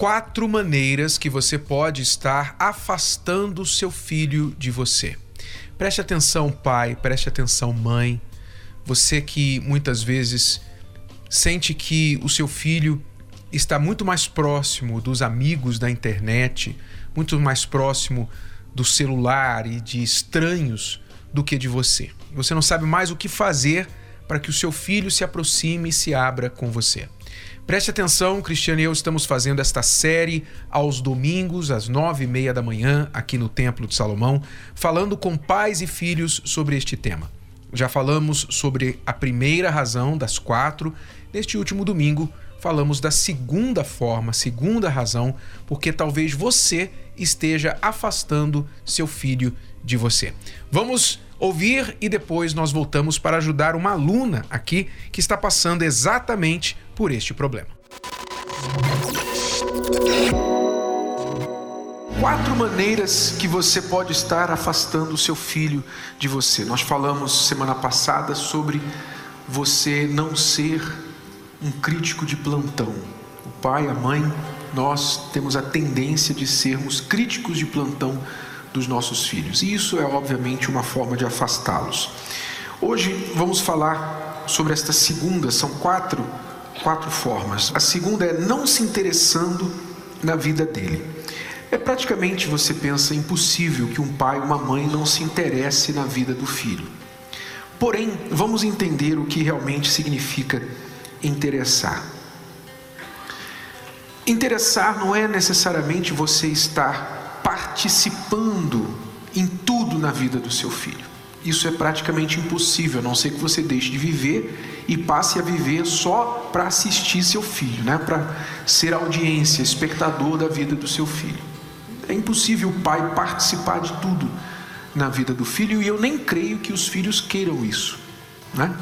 Quatro maneiras que você pode estar afastando seu filho de você. Preste atenção, pai, preste atenção, mãe. Você que muitas vezes sente que o seu filho está muito mais próximo dos amigos da internet, muito mais próximo do celular e de estranhos do que de você. Você não sabe mais o que fazer para que o seu filho se aproxime e se abra com você. Preste atenção, Cristiano e eu estamos fazendo esta série aos domingos, às nove e meia da manhã, aqui no Templo de Salomão, falando com pais e filhos sobre este tema. Já falamos sobre a primeira razão das quatro. Neste último domingo, falamos da segunda forma, segunda razão, porque talvez você esteja afastando seu filho de você. Vamos ouvir e depois nós voltamos para ajudar uma aluna aqui que está passando exatamente por este problema. Quatro maneiras que você pode estar afastando o seu filho de você. Nós falamos semana passada sobre você não ser um crítico de plantão. O pai, a mãe, nós temos a tendência de sermos críticos de plantão dos nossos filhos. E isso é obviamente uma forma de afastá-los. Hoje vamos falar sobre esta segunda, são quatro, quatro formas. A segunda é não se interessando na vida dele. É praticamente, você pensa, impossível que um pai ou uma mãe não se interesse na vida do filho. Porém, vamos entender o que realmente significa interessar. Interessar não é necessariamente você estar participando em tudo na vida do seu filho. Isso é praticamente impossível, a não ser que você deixe de viver e passe a viver só para assistir seu filho, né? para ser audiência, espectador da vida do seu filho. É impossível o pai participar de tudo na vida do filho e eu nem creio que os filhos queiram isso. Né?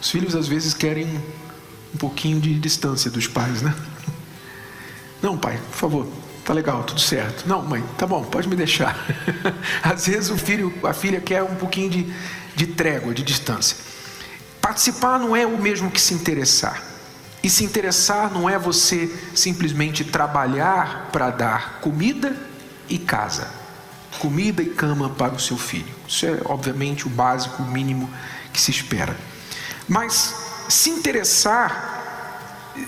Os filhos às vezes querem um pouquinho de distância dos pais, né? Não, pai, por favor, tá legal, tudo certo. Não, mãe, tá bom, pode me deixar. Às vezes o filho, a filha quer um pouquinho de, de trégua, de distância. Participar não é o mesmo que se interessar. E se interessar não é você simplesmente trabalhar para dar comida e casa, comida e cama para o seu filho. Isso é, obviamente, o básico, o mínimo que se espera. Mas se interessar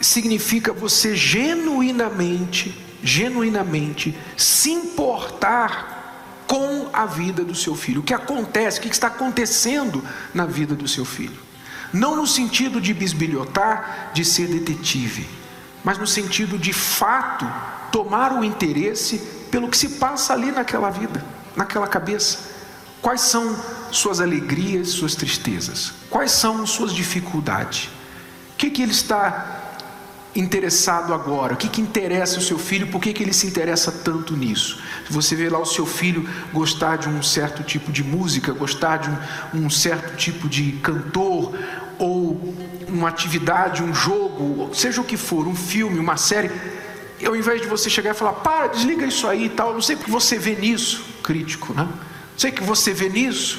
significa você genuinamente, genuinamente se importar com a vida do seu filho. O que acontece, o que está acontecendo na vida do seu filho. Não no sentido de bisbilhotar, de ser detetive, mas no sentido de fato tomar o interesse pelo que se passa ali naquela vida, naquela cabeça. Quais são suas alegrias, suas tristezas? Quais são suas dificuldades? O que, que ele está interessado agora? O que, que interessa o seu filho? Por que, que ele se interessa tanto nisso? Você vê lá o seu filho gostar de um certo tipo de música, gostar de um, um certo tipo de cantor, ou uma atividade, um jogo, seja o que for, um filme, uma série. Ao invés de você chegar e falar, para, desliga isso aí e tal, não sei porque você vê nisso, crítico, né? Não sei que você vê nisso.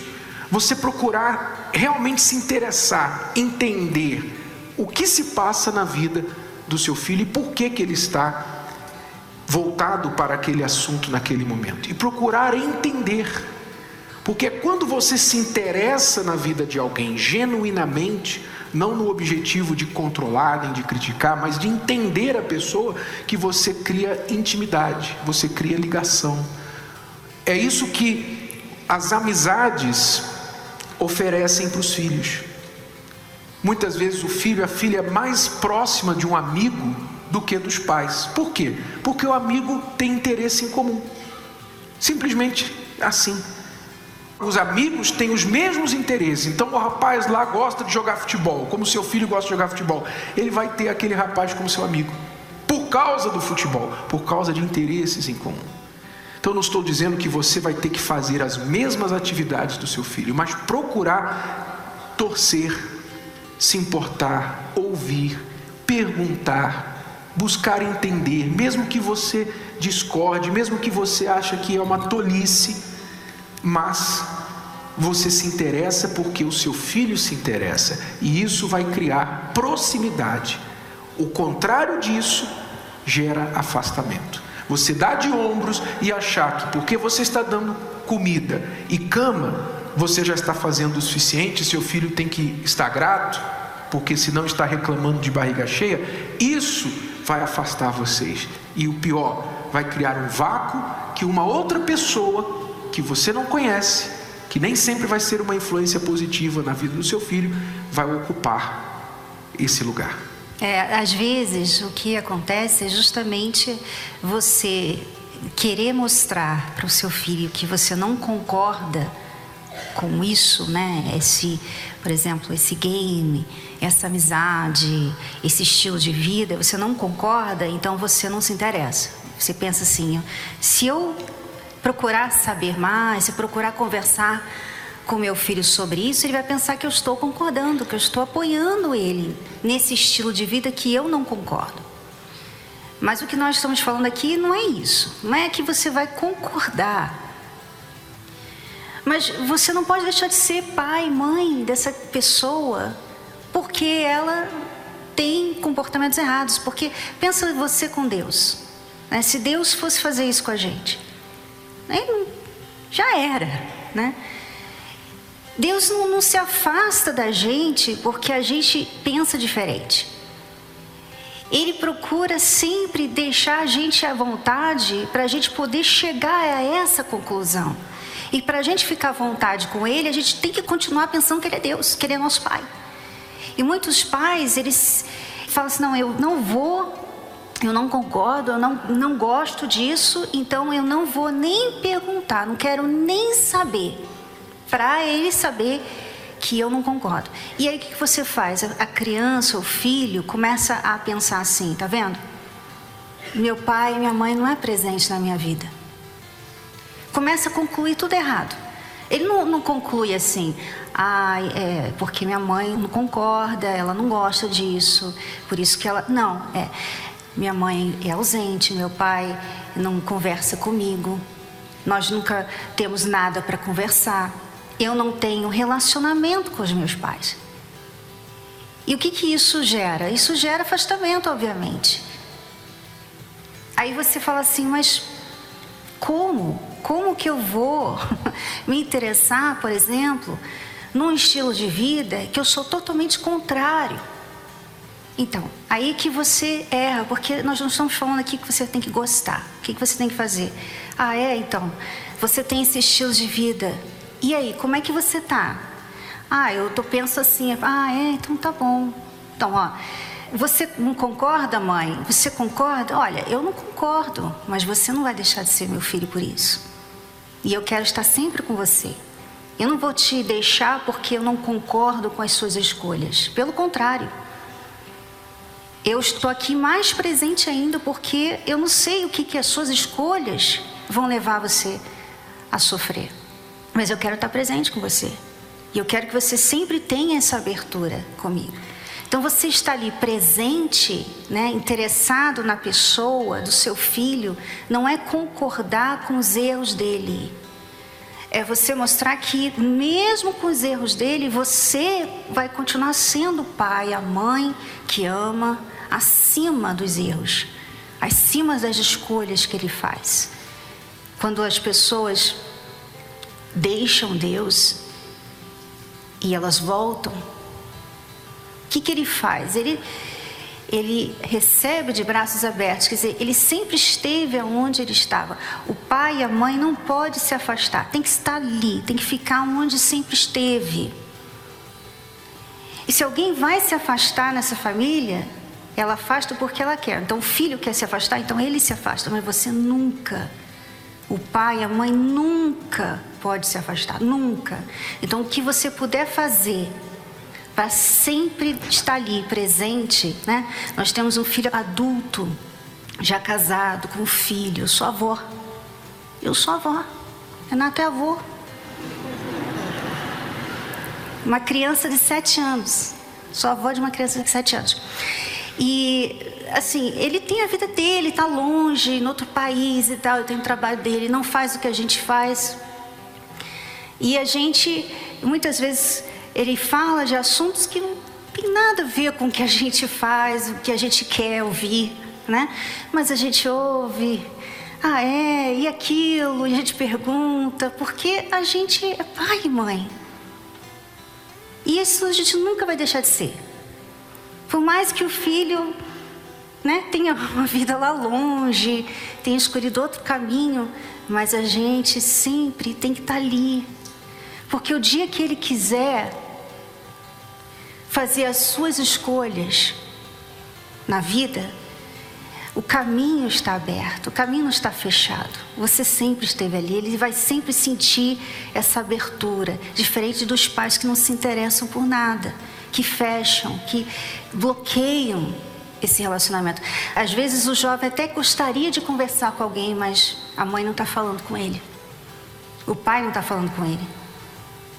Você procurar realmente se interessar, entender o que se passa na vida do seu filho e por que, que ele está voltado para aquele assunto naquele momento. E procurar entender. Porque quando você se interessa na vida de alguém genuinamente, não no objetivo de controlar nem de criticar, mas de entender a pessoa, que você cria intimidade, você cria ligação. É isso que as amizades oferecem para os filhos. Muitas vezes o filho, a filha é mais próxima de um amigo do que dos pais. Por quê? Porque o amigo tem interesse em comum. Simplesmente assim. Os amigos têm os mesmos interesses. Então o rapaz lá gosta de jogar futebol, como seu filho gosta de jogar futebol. Ele vai ter aquele rapaz como seu amigo. Por causa do futebol, por causa de interesses em comum. Então não estou dizendo que você vai ter que fazer as mesmas atividades do seu filho, mas procurar torcer, se importar, ouvir, perguntar, buscar entender, mesmo que você discorde, mesmo que você ache que é uma tolice, mas você se interessa porque o seu filho se interessa, e isso vai criar proximidade. O contrário disso gera afastamento. Você dá de ombros e achar que porque você está dando comida e cama, você já está fazendo o suficiente, seu filho tem que estar grato, porque senão está reclamando de barriga cheia, isso vai afastar vocês. E o pior, vai criar um vácuo que uma outra pessoa que você não conhece, que nem sempre vai ser uma influência positiva na vida do seu filho, vai ocupar esse lugar. É, às vezes o que acontece é justamente você querer mostrar para o seu filho que você não concorda com isso, né? Esse, por exemplo, esse game, essa amizade, esse estilo de vida, você não concorda, então você não se interessa. Você pensa assim: se eu procurar saber mais, se procurar conversar com meu filho sobre isso, ele vai pensar que eu estou concordando, que eu estou apoiando ele nesse estilo de vida que eu não concordo. Mas o que nós estamos falando aqui não é isso. Não é que você vai concordar. Mas você não pode deixar de ser pai, mãe dessa pessoa, porque ela tem comportamentos errados. Porque pensa você com Deus. Né? Se Deus fosse fazer isso com a gente, já era, né? Deus não, não se afasta da gente porque a gente pensa diferente. Ele procura sempre deixar a gente à vontade para a gente poder chegar a essa conclusão. E para a gente ficar à vontade com Ele, a gente tem que continuar pensando que Ele é Deus, que Ele é nosso Pai. E muitos pais, eles falam assim: não, eu não vou, eu não concordo, eu não, não gosto disso, então eu não vou nem perguntar, não quero nem saber para ele saber que eu não concordo. E aí o que você faz? A criança, o filho, começa a pensar assim, tá vendo? Meu pai e minha mãe não é presente na minha vida. Começa a concluir tudo errado. Ele não, não conclui assim, ah, é porque minha mãe não concorda, ela não gosta disso, por isso que ela. Não, é. Minha mãe é ausente, meu pai não conversa comigo, nós nunca temos nada para conversar eu não tenho relacionamento com os meus pais. E o que, que isso gera? Isso gera afastamento, obviamente. Aí você fala assim, mas como? Como que eu vou me interessar, por exemplo, num estilo de vida que eu sou totalmente contrário? Então, aí que você erra, porque nós não estamos falando aqui que você tem que gostar. O que, que você tem que fazer? Ah, é? Então, você tem esse estilo de vida e aí, como é que você tá? Ah, eu tô penso assim. Ah, é, então tá bom. Então, ó, você não concorda, mãe? Você concorda? Olha, eu não concordo, mas você não vai deixar de ser meu filho por isso. E eu quero estar sempre com você. Eu não vou te deixar porque eu não concordo com as suas escolhas. Pelo contrário. Eu estou aqui mais presente ainda porque eu não sei o que, que as suas escolhas vão levar você a sofrer. Mas eu quero estar presente com você. E eu quero que você sempre tenha essa abertura comigo. Então você está ali presente, né, interessado na pessoa do seu filho, não é concordar com os erros dele. É você mostrar que mesmo com os erros dele, você vai continuar sendo o pai, a mãe que ama acima dos erros, acima das escolhas que ele faz. Quando as pessoas deixam Deus e elas voltam, que, que ele faz? Ele, ele recebe de braços abertos, quer dizer, ele sempre esteve onde ele estava. O pai e a mãe não pode se afastar, tem que estar ali, tem que ficar onde sempre esteve. E se alguém vai se afastar nessa família, ela afasta porque ela quer. Então o filho quer se afastar, então ele se afasta, mas você nunca. O pai, a mãe nunca pode se afastar, nunca. Então, o que você puder fazer para sempre estar ali presente, né? Nós temos um filho adulto, já casado, com um filho, sua avó. Eu sou avó. Renato é avô. Uma criança de sete anos. Sou avó de uma criança de sete anos. E, assim, ele tem a vida dele, está longe, em outro país e tal, tem o trabalho dele, não faz o que a gente faz. E a gente, muitas vezes, ele fala de assuntos que não tem nada a ver com o que a gente faz, o que a gente quer ouvir, né? Mas a gente ouve, ah, é, e aquilo, e a gente pergunta, porque a gente é pai e mãe. E isso a gente nunca vai deixar de ser. Por mais que o filho né, tenha uma vida lá longe, tenha escolhido outro caminho, mas a gente sempre tem que estar ali. Porque o dia que ele quiser fazer as suas escolhas na vida, o caminho está aberto, o caminho não está fechado. Você sempre esteve ali, ele vai sempre sentir essa abertura, diferente dos pais que não se interessam por nada, que fecham, que bloqueiam esse relacionamento. Às vezes o jovem até gostaria de conversar com alguém, mas a mãe não está falando com ele, o pai não está falando com ele.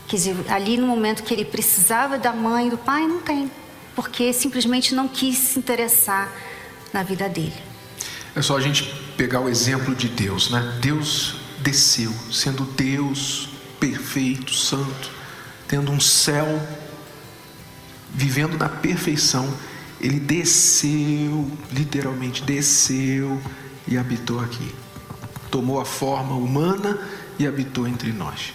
Quer dizer, ali no momento que ele precisava da mãe e do pai, não tem, porque simplesmente não quis se interessar na vida dele. É só a gente pegar o exemplo de Deus, né? Deus desceu, sendo Deus perfeito, santo, tendo um céu, vivendo na perfeição, ele desceu, literalmente desceu e habitou aqui. Tomou a forma humana e habitou entre nós.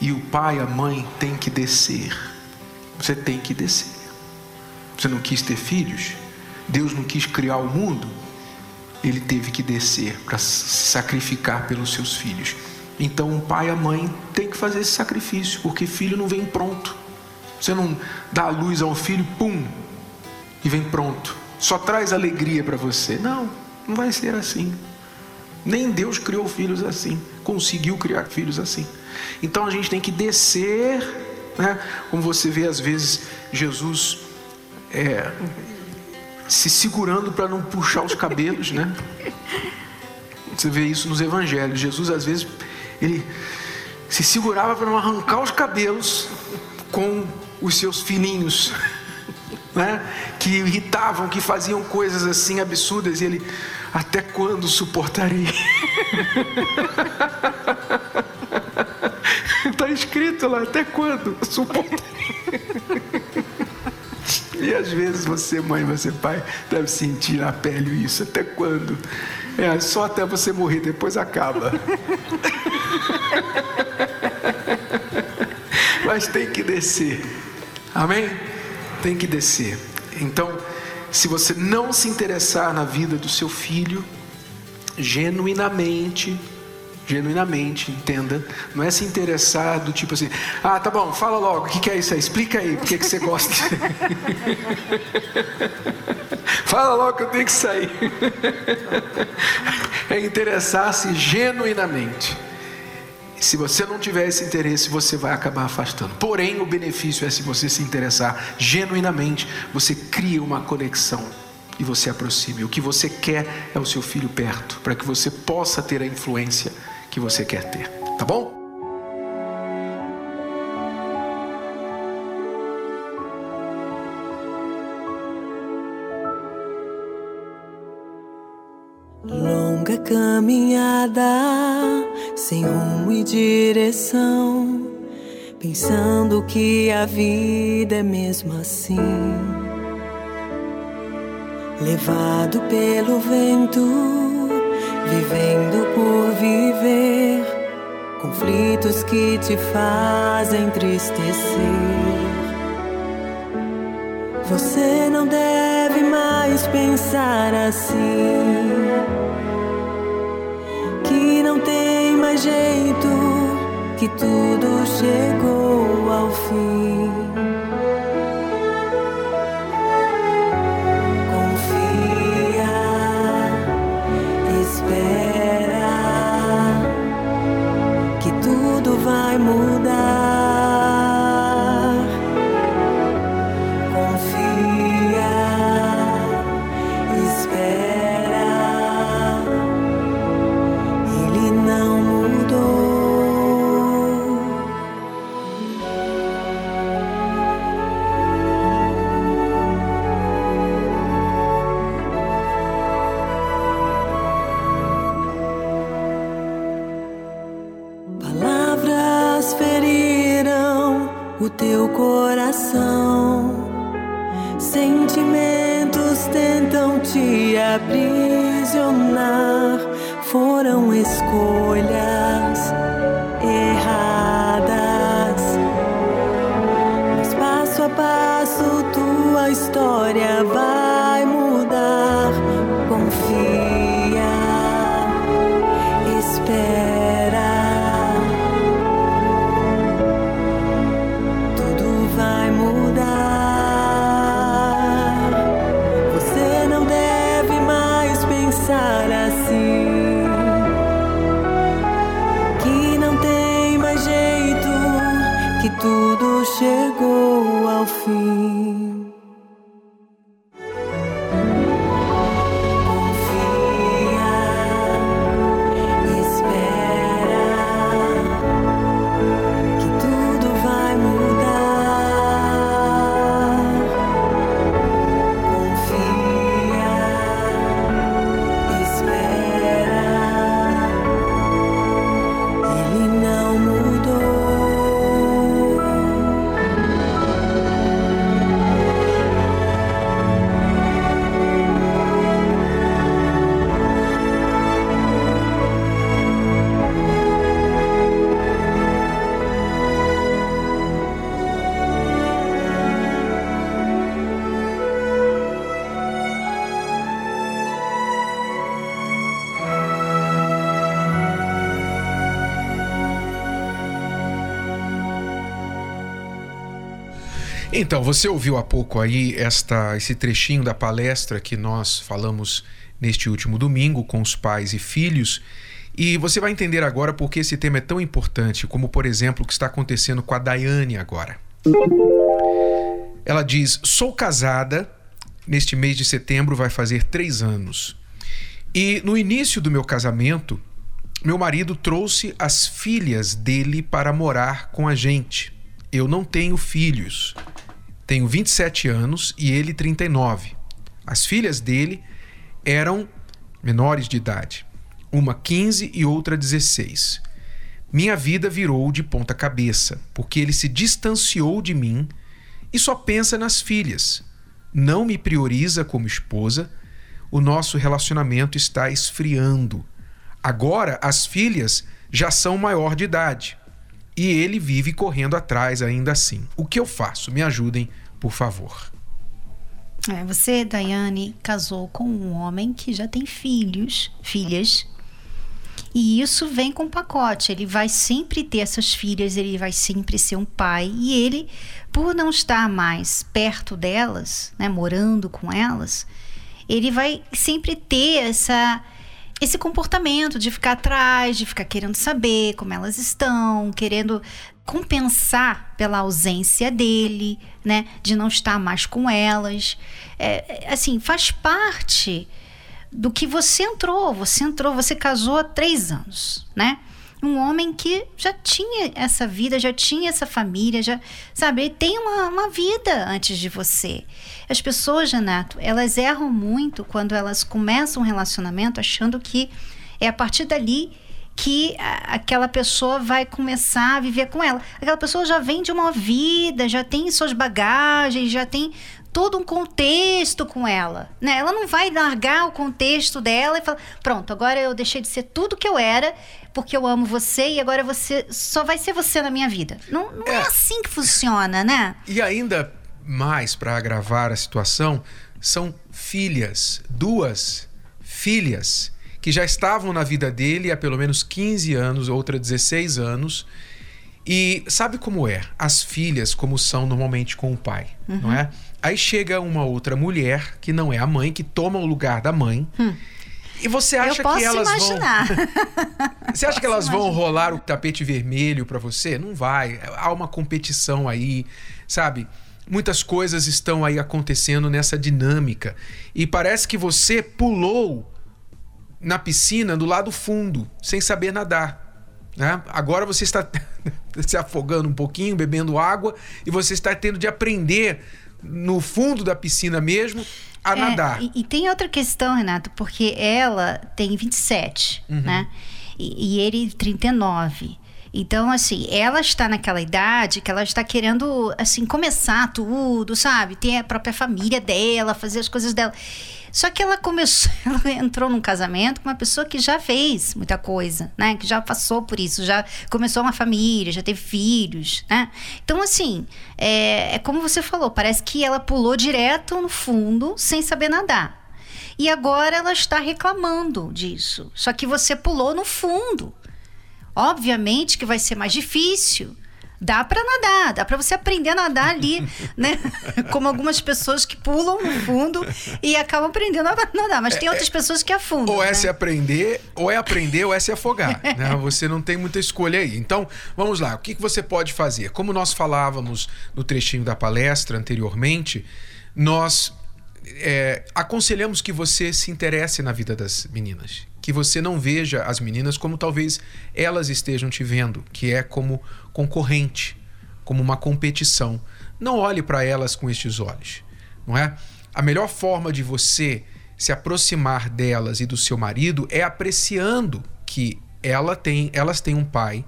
E o pai, a mãe tem que descer. Você tem que descer. Você não quis ter filhos? Deus não quis criar o mundo? ele teve que descer para se sacrificar pelos seus filhos. Então o pai e a mãe têm que fazer esse sacrifício, porque filho não vem pronto. Você não dá a luz a um filho, pum, e vem pronto. Só traz alegria para você. Não, não vai ser assim. Nem Deus criou filhos assim, conseguiu criar filhos assim. Então a gente tem que descer, né? como você vê às vezes Jesus é, se segurando para não puxar os cabelos, né? Você vê isso nos evangelhos. Jesus às vezes ele se segurava para não arrancar os cabelos com os seus filhinhos, né? Que irritavam, que faziam coisas assim absurdas e ele até quando suportarei? Está escrito lá, até quando suportarei? E às vezes você, mãe, você, pai, deve sentir na pele isso. Até quando? É só até você morrer, depois acaba. Mas tem que descer. Amém? Tem que descer. Então, se você não se interessar na vida do seu filho, genuinamente, genuinamente, entenda. Não é se interessar do tipo assim, ah, tá bom, fala logo, o que, que é isso aí? Explica aí, por que, você gosta. fala logo que eu tenho que sair. é interessar-se genuinamente. Se você não tiver esse interesse, você vai acabar afastando. Porém, o benefício é se você se interessar genuinamente, você cria uma conexão e você aproxime. O que você quer é o seu filho perto, para que você possa ter a influência que você quer ter, tá bom? Longa caminhada, sem rumo e direção, pensando que a vida é mesmo assim. Levado pelo vento vivendo por viver, conflitos que te fazem tristecer. Você não deve mais pensar assim, que não tem mais jeito, que tudo chegou ao fim. Coração. Sentimentos tentam te aprisionar, foram escolhas erradas. Mas passo a passo tua história vai Então, você ouviu há pouco aí esta, esse trechinho da palestra que nós falamos neste último domingo com os pais e filhos. E você vai entender agora por que esse tema é tão importante, como por exemplo o que está acontecendo com a Daiane agora. Ela diz: Sou casada, neste mês de setembro vai fazer três anos. E no início do meu casamento, meu marido trouxe as filhas dele para morar com a gente. Eu não tenho filhos. Tenho 27 anos e ele 39. As filhas dele eram menores de idade, uma 15 e outra 16. Minha vida virou de ponta cabeça, porque ele se distanciou de mim e só pensa nas filhas. Não me prioriza como esposa. O nosso relacionamento está esfriando. Agora as filhas já são maior de idade e ele vive correndo atrás ainda assim. O que eu faço? Me ajudem, por favor. É, você, Daiane, casou com um homem que já tem filhos, filhas. E isso vem com pacote. Ele vai sempre ter essas filhas, ele vai sempre ser um pai. E ele, por não estar mais perto delas, né, morando com elas, ele vai sempre ter essa esse comportamento de ficar atrás, de ficar querendo saber como elas estão, querendo compensar pela ausência dele, né, de não estar mais com elas. É, assim, faz parte do que você entrou. Você entrou, você casou há três anos, né? Um homem que já tinha essa vida, já tinha essa família, já, sabe, ele tem uma, uma vida antes de você. As pessoas, Renato, elas erram muito quando elas começam um relacionamento achando que é a partir dali que aquela pessoa vai começar a viver com ela. Aquela pessoa já vem de uma vida, já tem suas bagagens, já tem todo um contexto com ela, né? Ela não vai largar o contexto dela e falar, pronto, agora eu deixei de ser tudo que eu era porque eu amo você e agora você só vai ser você na minha vida. Não, não é. é assim que funciona, né? E ainda mais para agravar a situação, são filhas, duas filhas que já estavam na vida dele há pelo menos 15 anos, outra 16 anos. E sabe como é? As filhas, como são normalmente com o pai, uhum. não é? Aí chega uma outra mulher, que não é a mãe, que toma o lugar da mãe. Hum. E você acha que elas imaginar. vão. você acha que elas imaginar. vão rolar o tapete vermelho para você? Não vai. Há uma competição aí, sabe? Muitas coisas estão aí acontecendo nessa dinâmica. E parece que você pulou na piscina do lado fundo, sem saber nadar. Né? Agora você está se afogando um pouquinho, bebendo água, e você está tendo de aprender no fundo da piscina mesmo a é, nadar. E, e, tem outra questão, Renato, porque ela tem 27, uhum. né? E, e ele 39. Então, assim, ela está naquela idade que ela está querendo, assim, começar tudo, sabe? Ter a própria família dela, fazer as coisas dela. Só que ela começou, ela entrou num casamento com uma pessoa que já fez muita coisa, né? Que já passou por isso, já começou uma família, já teve filhos, né? Então, assim, é, é como você falou, parece que ela pulou direto no fundo sem saber nadar. E agora ela está reclamando disso. Só que você pulou no fundo. Obviamente que vai ser mais difícil. Dá para nadar, dá para você aprender a nadar ali, né? Como algumas pessoas que pulam no fundo e acabam aprendendo a nadar, mas tem outras pessoas que afundam. Ou é né? se aprender, ou é aprender, ou é se afogar. né? Você não tem muita escolha aí. Então, vamos lá. O que que você pode fazer? Como nós falávamos no trechinho da palestra anteriormente, nós é, aconselhamos que você se interesse na vida das meninas. Que você não veja as meninas como talvez elas estejam te vendo, que é como concorrente, como uma competição. Não olhe para elas com estes olhos, não é? A melhor forma de você se aproximar delas e do seu marido é apreciando que ela tem, elas têm um pai,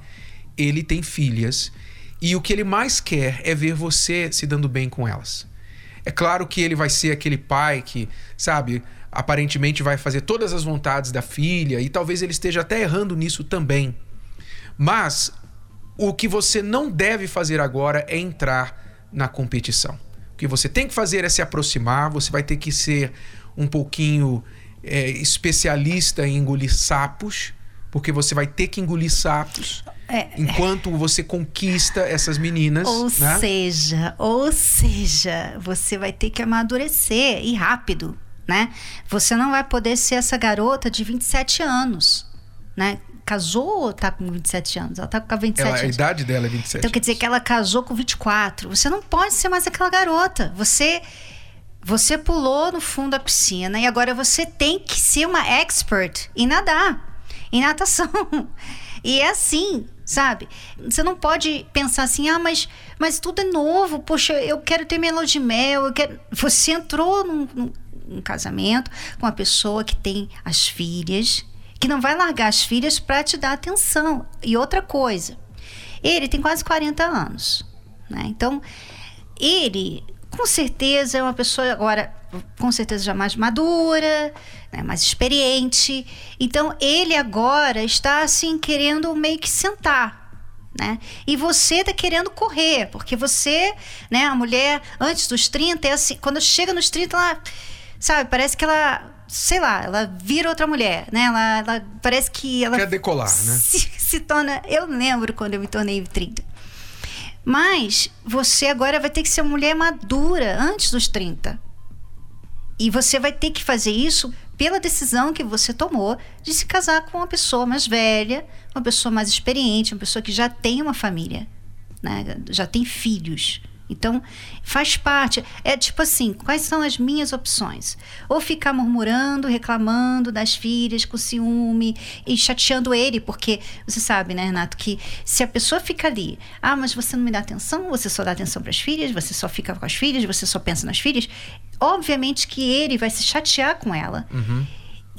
ele tem filhas e o que ele mais quer é ver você se dando bem com elas. É claro que ele vai ser aquele pai que, sabe, aparentemente vai fazer todas as vontades da filha e talvez ele esteja até errando nisso também. Mas o que você não deve fazer agora é entrar na competição. O que você tem que fazer é se aproximar, você vai ter que ser um pouquinho é, especialista em engolir sapos, porque você vai ter que engolir sapos. É. Enquanto você conquista essas meninas. Ou né? seja, ou seja, você vai ter que amadurecer e rápido, né? Você não vai poder ser essa garota de 27 anos, né? Casou ou tá com 27 anos? Ela tá com 27 Ela, a anos. idade dela é 27. Então quer dizer anos. que ela casou com 24. Você não pode ser mais aquela garota. Você você pulou no fundo da piscina e agora você tem que ser uma expert em nadar, em natação. E é assim, sabe? Você não pode pensar assim, ah, mas, mas tudo é novo, poxa, eu quero ter minha lua de mel, eu quero... Você entrou num, num, num casamento com uma pessoa que tem as filhas, que não vai largar as filhas para te dar atenção. E outra coisa, ele tem quase 40 anos, né? Então, ele com certeza é uma pessoa agora com certeza já mais madura, né, mais experiente. Então ele agora está assim querendo meio que sentar, né? E você tá querendo correr, porque você, né, a mulher antes dos 30 é assim, quando chega nos 30 ela sabe, parece que ela sei lá, ela vira outra mulher, né? Ela, ela parece que ela Quer decolar, né? se, se torna, eu lembro quando eu me tornei 30. Mas você agora vai ter que ser uma mulher madura antes dos 30. E você vai ter que fazer isso pela decisão que você tomou de se casar com uma pessoa mais velha, uma pessoa mais experiente, uma pessoa que já tem uma família, né? já tem filhos. Então, faz parte. É tipo assim: quais são as minhas opções? Ou ficar murmurando, reclamando das filhas, com ciúme e chateando ele, porque você sabe, né, Renato, que se a pessoa fica ali, ah, mas você não me dá atenção, você só dá atenção para as filhas, você só fica com as filhas, você só pensa nas filhas, obviamente que ele vai se chatear com ela.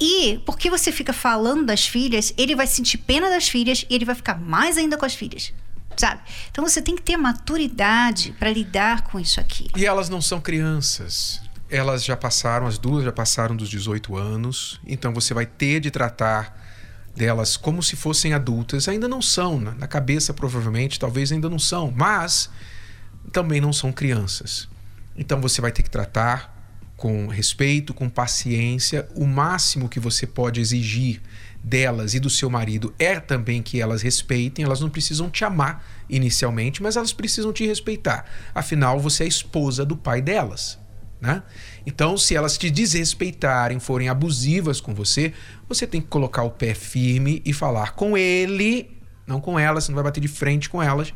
E porque você fica falando das filhas, ele vai sentir pena das filhas e ele vai ficar mais ainda com as filhas. Sabe? Então você tem que ter maturidade para lidar com isso aqui. E elas não são crianças. Elas já passaram, as duas já passaram dos 18 anos. Então você vai ter de tratar delas como se fossem adultas. Ainda não são, na na cabeça provavelmente, talvez ainda não são, mas também não são crianças. Então você vai ter que tratar com respeito, com paciência. O máximo que você pode exigir delas e do seu marido é também que elas respeitem. Elas não precisam te amar inicialmente, mas elas precisam te respeitar. Afinal, você é esposa do pai delas. Né? Então, se elas te desrespeitarem, forem abusivas com você, você tem que colocar o pé firme e falar com ele, não com elas, você não vai bater de frente com elas,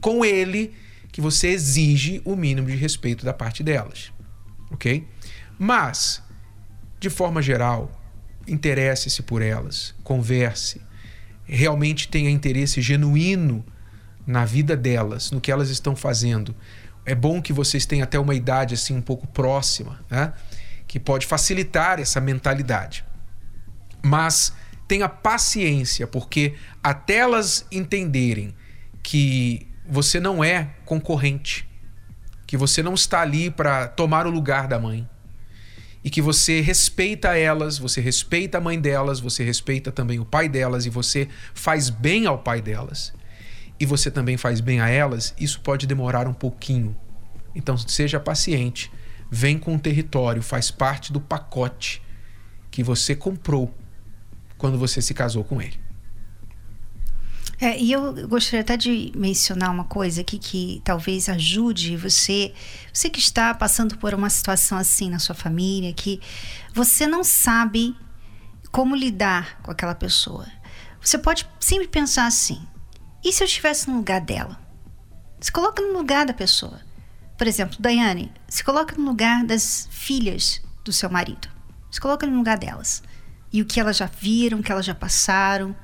com ele que você exige o mínimo de respeito da parte delas, ok? Mas, de forma geral, interesse-se por elas, converse, realmente tenha interesse genuíno na vida delas, no que elas estão fazendo. É bom que vocês tenham até uma idade assim um pouco próxima, né? Que pode facilitar essa mentalidade. Mas tenha paciência, porque até elas entenderem que você não é concorrente, que você não está ali para tomar o lugar da mãe, e que você respeita elas, você respeita a mãe delas, você respeita também o pai delas e você faz bem ao pai delas. E você também faz bem a elas, isso pode demorar um pouquinho. Então seja paciente, vem com o território, faz parte do pacote que você comprou quando você se casou com ele. É, e eu gostaria até de mencionar uma coisa aqui que talvez ajude você, você que está passando por uma situação assim na sua família, que você não sabe como lidar com aquela pessoa. Você pode sempre pensar assim: e se eu estivesse no lugar dela? Se coloca no lugar da pessoa. Por exemplo, Daiane, se coloca no lugar das filhas do seu marido. Se coloca no lugar delas. E o que elas já viram, o que elas já passaram,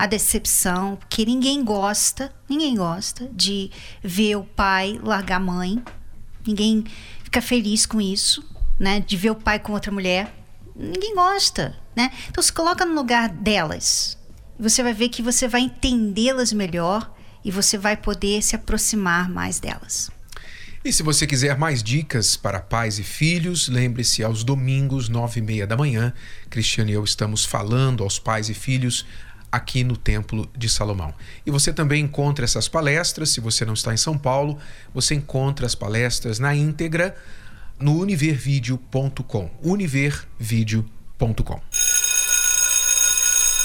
a decepção, porque ninguém gosta, ninguém gosta de ver o pai largar a mãe. Ninguém fica feliz com isso, né? De ver o pai com outra mulher. Ninguém gosta, né? Então se coloca no lugar delas. Você vai ver que você vai entendê-las melhor e você vai poder se aproximar mais delas. E se você quiser mais dicas para pais e filhos, lembre-se, aos domingos, nove e meia da manhã, Cristiano e eu estamos falando aos pais e filhos aqui no Templo de Salomão. E você também encontra essas palestras, se você não está em São Paulo, você encontra as palestras na íntegra no univervideo.com. univervideo.com.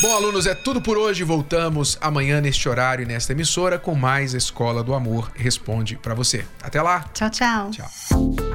Bom, alunos, é tudo por hoje. Voltamos amanhã neste horário e nesta emissora com mais Escola do Amor Responde para você. Até lá. Tchau, tchau. Tchau.